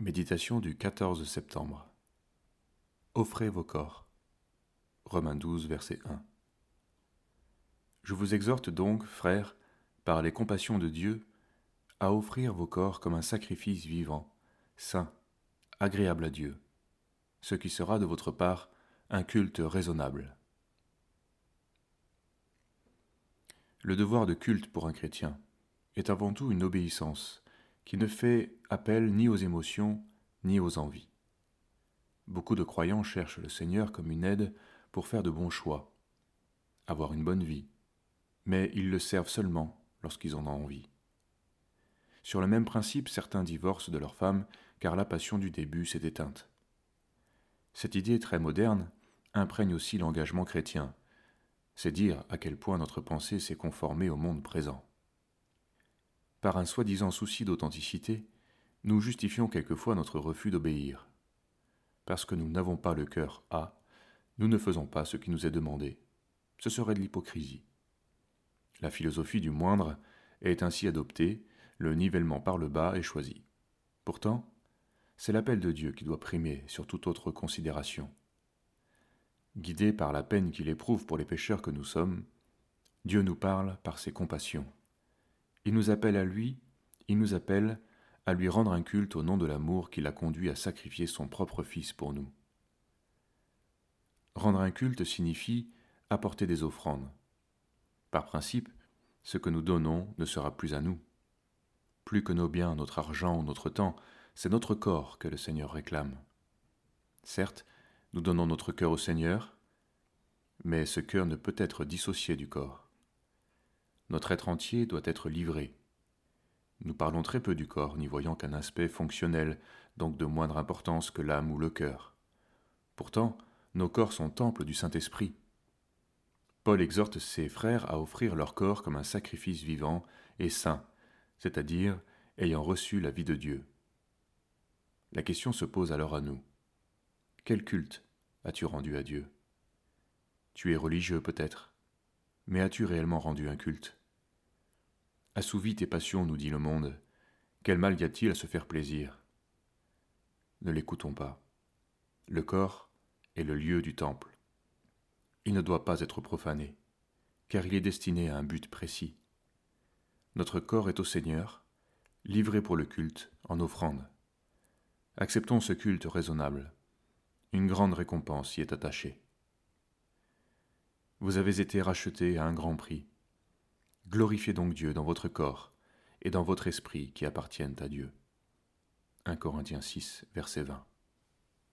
Méditation du 14 septembre. Offrez vos corps. Romains 12, verset 1. Je vous exhorte donc, frères, par les compassions de Dieu, à offrir vos corps comme un sacrifice vivant, saint, agréable à Dieu, ce qui sera de votre part un culte raisonnable. Le devoir de culte pour un chrétien est avant tout une obéissance qui ne fait appel ni aux émotions ni aux envies. Beaucoup de croyants cherchent le Seigneur comme une aide pour faire de bons choix, avoir une bonne vie, mais ils le servent seulement lorsqu'ils en ont envie. Sur le même principe, certains divorcent de leur femme car la passion du début s'est éteinte. Cette idée très moderne imprègne aussi l'engagement chrétien. C'est dire à quel point notre pensée s'est conformée au monde présent. Par un soi-disant souci d'authenticité, nous justifions quelquefois notre refus d'obéir. Parce que nous n'avons pas le cœur A, nous ne faisons pas ce qui nous est demandé. Ce serait de l'hypocrisie. La philosophie du moindre est ainsi adoptée, le nivellement par le bas est choisi. Pourtant, c'est l'appel de Dieu qui doit primer sur toute autre considération. Guidé par la peine qu'il éprouve pour les pécheurs que nous sommes, Dieu nous parle par ses compassions. Il nous appelle à lui, il nous appelle à lui rendre un culte au nom de l'amour qui l'a conduit à sacrifier son propre Fils pour nous. Rendre un culte signifie apporter des offrandes. Par principe, ce que nous donnons ne sera plus à nous. Plus que nos biens, notre argent ou notre temps, c'est notre corps que le Seigneur réclame. Certes, nous donnons notre cœur au Seigneur, mais ce cœur ne peut être dissocié du corps. Notre être entier doit être livré. Nous parlons très peu du corps, n'y voyant qu'un aspect fonctionnel, donc de moindre importance que l'âme ou le cœur. Pourtant, nos corps sont temples du Saint-Esprit. Paul exhorte ses frères à offrir leur corps comme un sacrifice vivant et saint, c'est-à-dire ayant reçu la vie de Dieu. La question se pose alors à nous. Quel culte as-tu rendu à Dieu? Tu es religieux peut-être, mais as-tu réellement rendu un culte? Assouvis tes passions, nous dit le monde. Quel mal y a-t-il à se faire plaisir? Ne l'écoutons pas. Le corps est le lieu du temple. Il ne doit pas être profané, car il est destiné à un but précis. Notre corps est au Seigneur, livré pour le culte, en offrande. Acceptons ce culte raisonnable. Une grande récompense y est attachée. Vous avez été rachetés à un grand prix. Glorifiez donc Dieu dans votre corps et dans votre esprit qui appartiennent à Dieu. 1 Corinthiens 6, verset 20.